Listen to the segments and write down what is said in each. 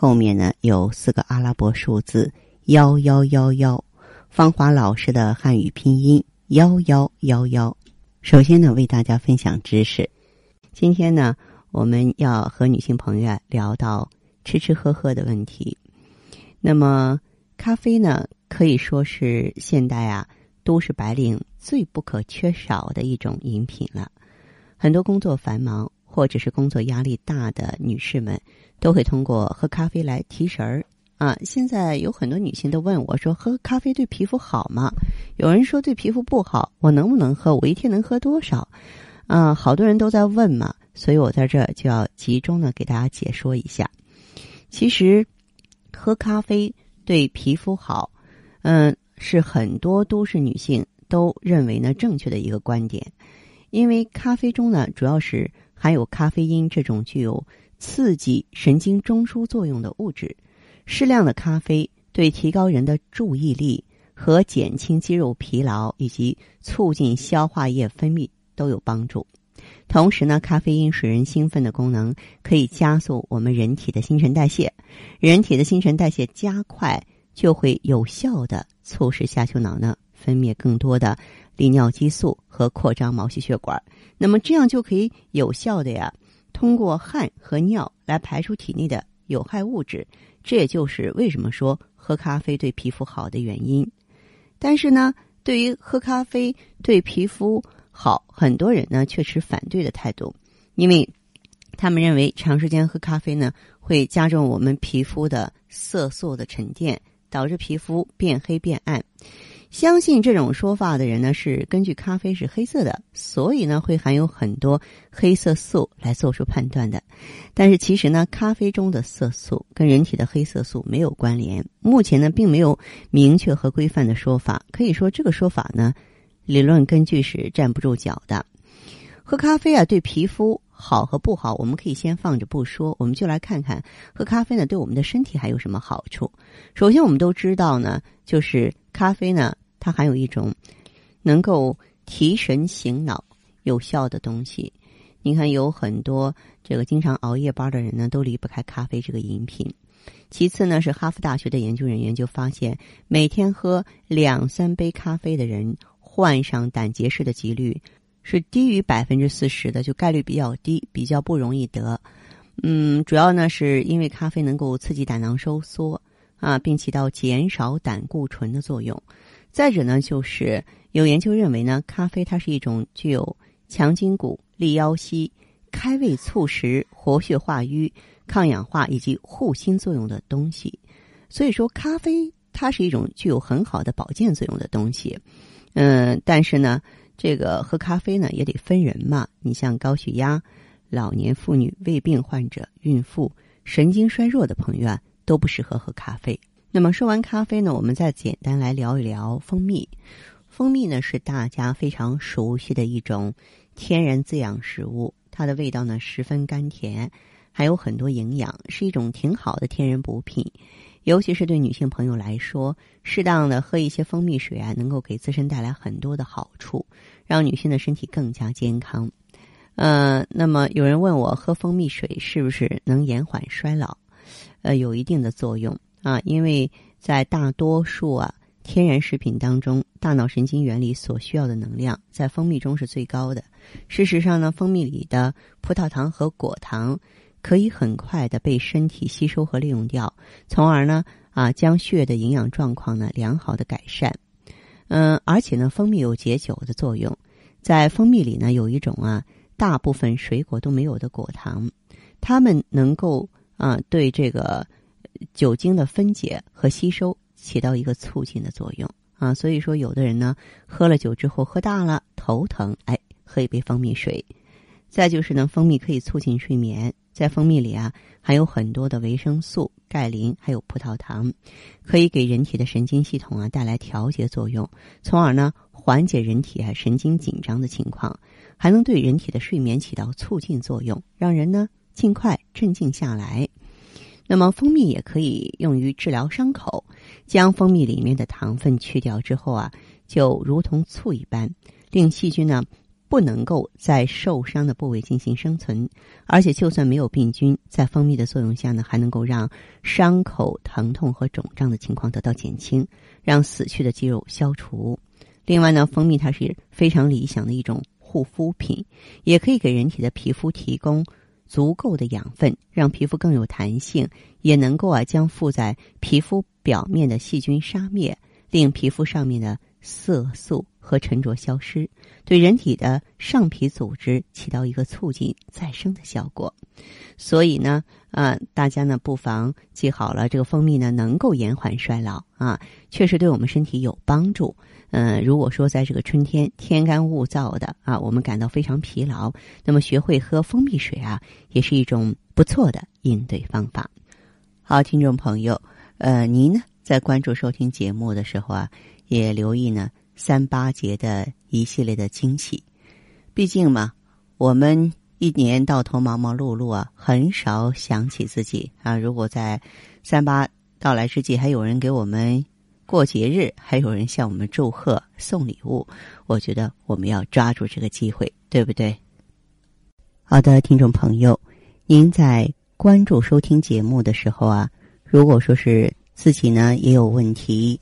后面呢有四个阿拉伯数字幺幺幺幺，芳华老师的汉语拼音幺幺幺幺。首先呢，为大家分享知识。今天呢，我们要和女性朋友聊到吃吃喝喝的问题。那么，咖啡呢，可以说是现代啊都市白领最不可缺少的一种饮品了。很多工作繁忙或者是工作压力大的女士们。都会通过喝咖啡来提神儿啊！现在有很多女性都问我说：“喝咖啡对皮肤好吗？”有人说对皮肤不好，我能不能喝？我一天能喝多少？啊，好多人都在问嘛，所以我在这儿就要集中的给大家解说一下。其实，喝咖啡对皮肤好，嗯，是很多都市女性都认为呢正确的一个观点，因为咖啡中呢主要是含有咖啡因这种具有。刺激神经中枢作用的物质，适量的咖啡对提高人的注意力和减轻肌肉疲劳以及促进消化液分泌都有帮助。同时呢，咖啡因使人兴奋的功能可以加速我们人体的新陈代谢，人体的新陈代谢加快，就会有效的促使下丘脑呢分泌更多的利尿激素和扩张毛细血管。那么这样就可以有效的呀。通过汗和尿来排出体内的有害物质，这也就是为什么说喝咖啡对皮肤好的原因。但是呢，对于喝咖啡对皮肤好，很多人呢却持反对的态度，因为他们认为长时间喝咖啡呢会加重我们皮肤的色素的沉淀，导致皮肤变黑变暗。相信这种说法的人呢，是根据咖啡是黑色的，所以呢会含有很多黑色素来做出判断的。但是其实呢，咖啡中的色素跟人体的黑色素没有关联。目前呢，并没有明确和规范的说法。可以说，这个说法呢，理论根据是站不住脚的。喝咖啡啊，对皮肤好和不好，我们可以先放着不说，我们就来看看喝咖啡呢对我们的身体还有什么好处。首先，我们都知道呢，就是咖啡呢。它含有一种能够提神醒脑有效的东西。你看，有很多这个经常熬夜班的人呢，都离不开咖啡这个饮品。其次呢，是哈佛大学的研究人员就发现，每天喝两三杯咖啡的人，患上胆结石的几率是低于百分之四十的，就概率比较低，比较不容易得。嗯，主要呢是因为咖啡能够刺激胆囊收缩啊，并起到减少胆固醇的作用。再者呢，就是有研究认为呢，咖啡它是一种具有强筋骨、利腰膝、开胃促食、活血化瘀、抗氧化以及护心作用的东西。所以说，咖啡它是一种具有很好的保健作用的东西。嗯，但是呢，这个喝咖啡呢也得分人嘛。你像高血压、老年妇女、胃病患者、孕妇、神经衰弱的朋友啊，都不适合喝咖啡。那么说完咖啡呢，我们再简单来聊一聊蜂蜜。蜂蜜呢是大家非常熟悉的一种天然滋养食物，它的味道呢十分甘甜，还有很多营养，是一种挺好的天然补品。尤其是对女性朋友来说，适当的喝一些蜂蜜水啊，能够给自身带来很多的好处，让女性的身体更加健康。呃，那么有人问我，喝蜂蜜水是不是能延缓衰老？呃，有一定的作用。啊，因为在大多数啊天然食品当中，大脑神经元里所需要的能量在蜂蜜中是最高的。事实上呢，蜂蜜里的葡萄糖和果糖可以很快的被身体吸收和利用掉，从而呢啊将血的营养状况呢良好的改善。嗯，而且呢，蜂蜜有解酒的作用，在蜂蜜里呢有一种啊大部分水果都没有的果糖，它们能够啊对这个。酒精的分解和吸收起到一个促进的作用啊，所以说有的人呢喝了酒之后喝大了头疼，哎，喝一杯蜂蜜水。再就是呢，蜂蜜可以促进睡眠，在蜂蜜里啊，含有很多的维生素、钙磷，还有葡萄糖，可以给人体的神经系统啊带来调节作用，从而呢缓解人体啊神经紧张的情况，还能对人体的睡眠起到促进作用，让人呢尽快镇静下来。那么蜂蜜也可以用于治疗伤口，将蜂蜜里面的糖分去掉之后啊，就如同醋一般，令细菌呢不能够在受伤的部位进行生存，而且就算没有病菌，在蜂蜜的作用下呢，还能够让伤口疼痛和肿胀的情况得到减轻，让死去的肌肉消除。另外呢，蜂蜜它是非常理想的一种护肤品，也可以给人体的皮肤提供。足够的养分，让皮肤更有弹性，也能够啊将附在皮肤表面的细菌杀灭，令皮肤上面的色素和沉着消失，对人体的上皮组织起到一个促进再生的效果。所以呢，啊，大家呢不妨记好了，这个蜂蜜呢能够延缓衰老啊，确实对我们身体有帮助。嗯，如果说在这个春天天干物燥的啊，我们感到非常疲劳，那么学会喝蜂蜜水啊，也是一种不错的应对方法。好，听众朋友，呃，您呢在关注收听节目的时候啊，也留意呢三八节的一系列的惊喜。毕竟嘛，我们一年到头忙忙碌碌啊，很少想起自己啊。如果在三八到来之际，还有人给我们。过节日还有人向我们祝贺送礼物，我觉得我们要抓住这个机会，对不对？好的，听众朋友，您在关注收听节目的时候啊，如果说是自己呢也有问题，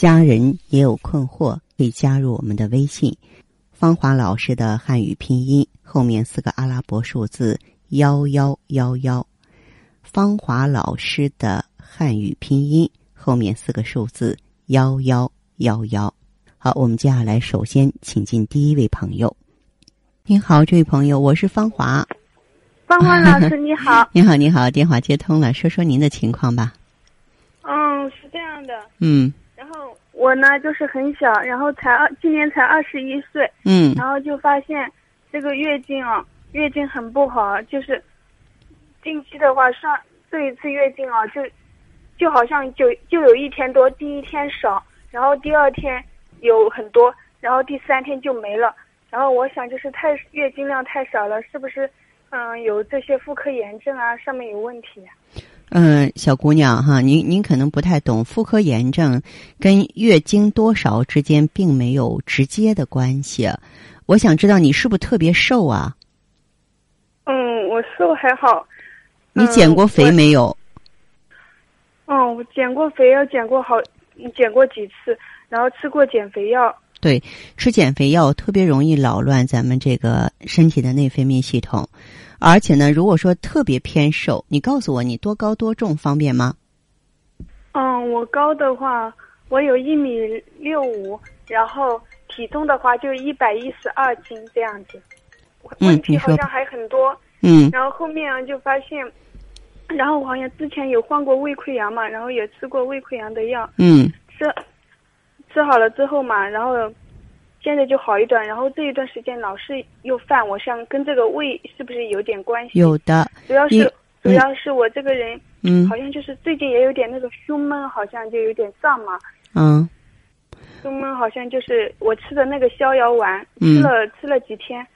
家人也有困惑，可以加入我们的微信“芳华老师的汉语拼音”后面四个阿拉伯数字幺幺幺幺，芳华老师的汉语拼音后面四个数字。幺幺幺幺，好，我们接下来首先请进第一位朋友。您好，这位朋友，我是芳华。芳华老师，你好。你好，你好，电话接通了，说说您的情况吧。嗯，是这样的。嗯。我呢，就是很小，然后才二，今年才二十一岁。嗯。然后就发现这个月经啊，月经很不好，就是近期的话上这一次月经啊，就。就好像就就有一天多，第一天少，然后第二天有很多，然后第三天就没了。然后我想就是太月经量太少了，是不是嗯有这些妇科炎症啊？上面有问题？嗯，小姑娘哈，您您可能不太懂，妇科炎症跟月经多少之间并没有直接的关系。我想知道你是不是特别瘦啊？嗯，我瘦还好。你减过肥没有？哦，我减过肥要，减过好，减过几次，然后吃过减肥药。对，吃减肥药特别容易扰乱咱们这个身体的内分泌系统，而且呢，如果说特别偏瘦，你告诉我你多高多重方便吗？嗯，我高的话，我有一米六五，然后体重的话就一百一十二斤这样子。问题好像还很多。嗯。然后后面啊，就发现。然后我好像之前有患过胃溃疡嘛，然后也吃过胃溃疡的药。嗯。吃，吃好了之后嘛，然后现在就好一段，然后这一段时间老是又犯，我想跟这个胃是不是有点关系？有的。主要是主要是我这个人，嗯，好像就是最近也有点那个胸闷，好像就有点胀嘛。嗯。胸闷好像就是我吃的那个逍遥丸，吃了吃了几天，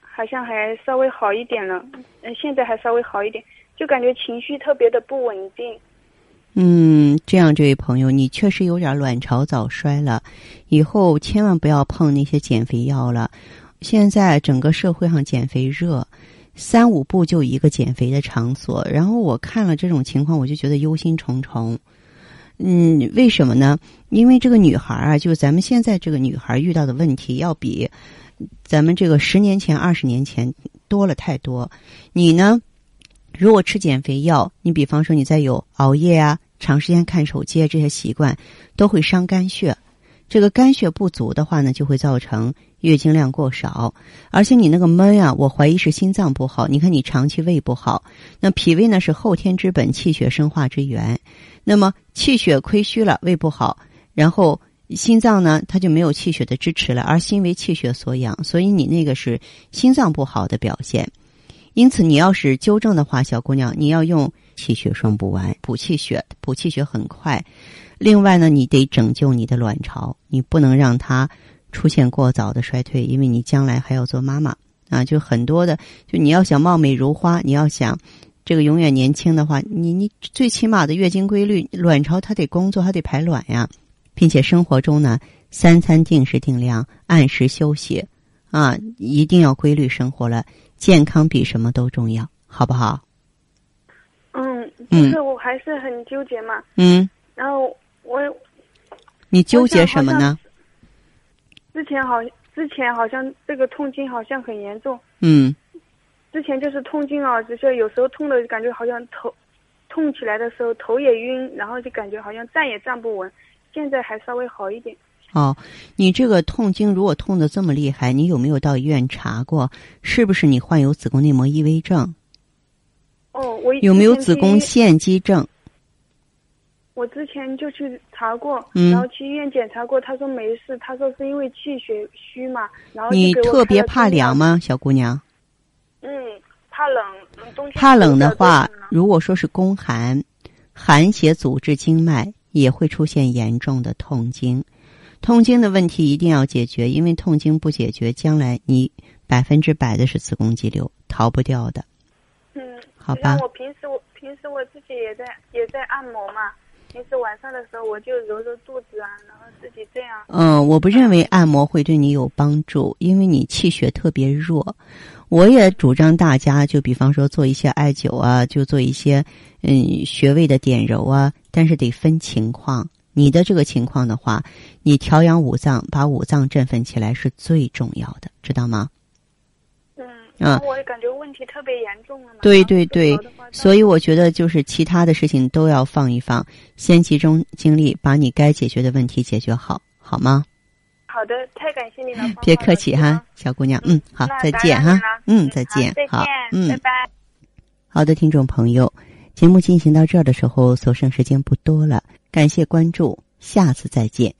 好像还稍微好一点了。嗯，现在还稍微好一点。就感觉情绪特别的不稳定。嗯，这样，这位朋友，你确实有点卵巢早衰了，以后千万不要碰那些减肥药了。现在整个社会上减肥热，三五步就一个减肥的场所。然后我看了这种情况，我就觉得忧心忡忡。嗯，为什么呢？因为这个女孩啊，就咱们现在这个女孩遇到的问题，要比咱们这个十年前、二十年前多了太多。你呢？如果吃减肥药，你比方说你在有熬夜啊、长时间看手机这些习惯，都会伤肝血。这个肝血不足的话呢，就会造成月经量过少。而且你那个闷啊，我怀疑是心脏不好。你看你长期胃不好，那脾胃呢是后天之本，气血生化之源。那么气血亏虚了，胃不好，然后心脏呢它就没有气血的支持了，而心为气血所养，所以你那个是心脏不好的表现。因此，你要是纠正的话，小姑娘，你要用气血双补丸补气血，补气血很快。另外呢，你得拯救你的卵巢，你不能让它出现过早的衰退，因为你将来还要做妈妈啊。就很多的，就你要想貌美如花，你要想这个永远年轻的话，你你最起码的月经规律，卵巢它得工作，它得排卵呀，并且生活中呢，三餐定时定量，按时休息啊，一定要规律生活了，健康比什么都重要，好不好？嗯，就是我还是很纠结嘛。嗯。然后。我，你纠结什么呢？之前好，之前好像这个痛经好像很严重。嗯。之前就是痛经啊，就是有时候痛的感觉好像头痛起来的时候头也晕，然后就感觉好像站也站不稳。现在还稍微好一点。哦，你这个痛经如果痛的这么厉害，你有没有到医院查过？是不是你患有子宫内膜异位症？哦，我有没有子宫腺肌症？我之前就去查过，然后去医院检查过，他说没事，他说是因为气血虚嘛，然后你特别怕凉吗，小姑娘？嗯，怕冷，冬天怕冷的话，如果说是宫寒，寒邪阻滞经脉，也会出现严重的痛经。痛经的问题一定要解决，因为痛经不解决，将来你百分之百的是子宫肌瘤，逃不掉的。嗯，好吧。我平时我平时我自己也在也在按摩嘛。平时晚上的时候，我就揉揉肚子啊，然后自己这样。嗯，我不认为按摩会对你有帮助，因为你气血特别弱。我也主张大家，就比方说做一些艾灸啊，就做一些嗯穴位的点揉啊，但是得分情况。你的这个情况的话，你调养五脏，把五脏振奋起来是最重要的，知道吗？嗯，我也感觉问题特别严重了。对对对，所以我觉得就是其他的事情都要放一放，先集中精力把你该解决的问题解决好，好吗？好的，太感谢你了。别客气哈，小姑娘。嗯，好，再见哈。嗯，再见。好，嗯，拜拜。好的，听众朋友，节目进行到这儿的时候，所剩时间不多了，感谢关注，下次再见。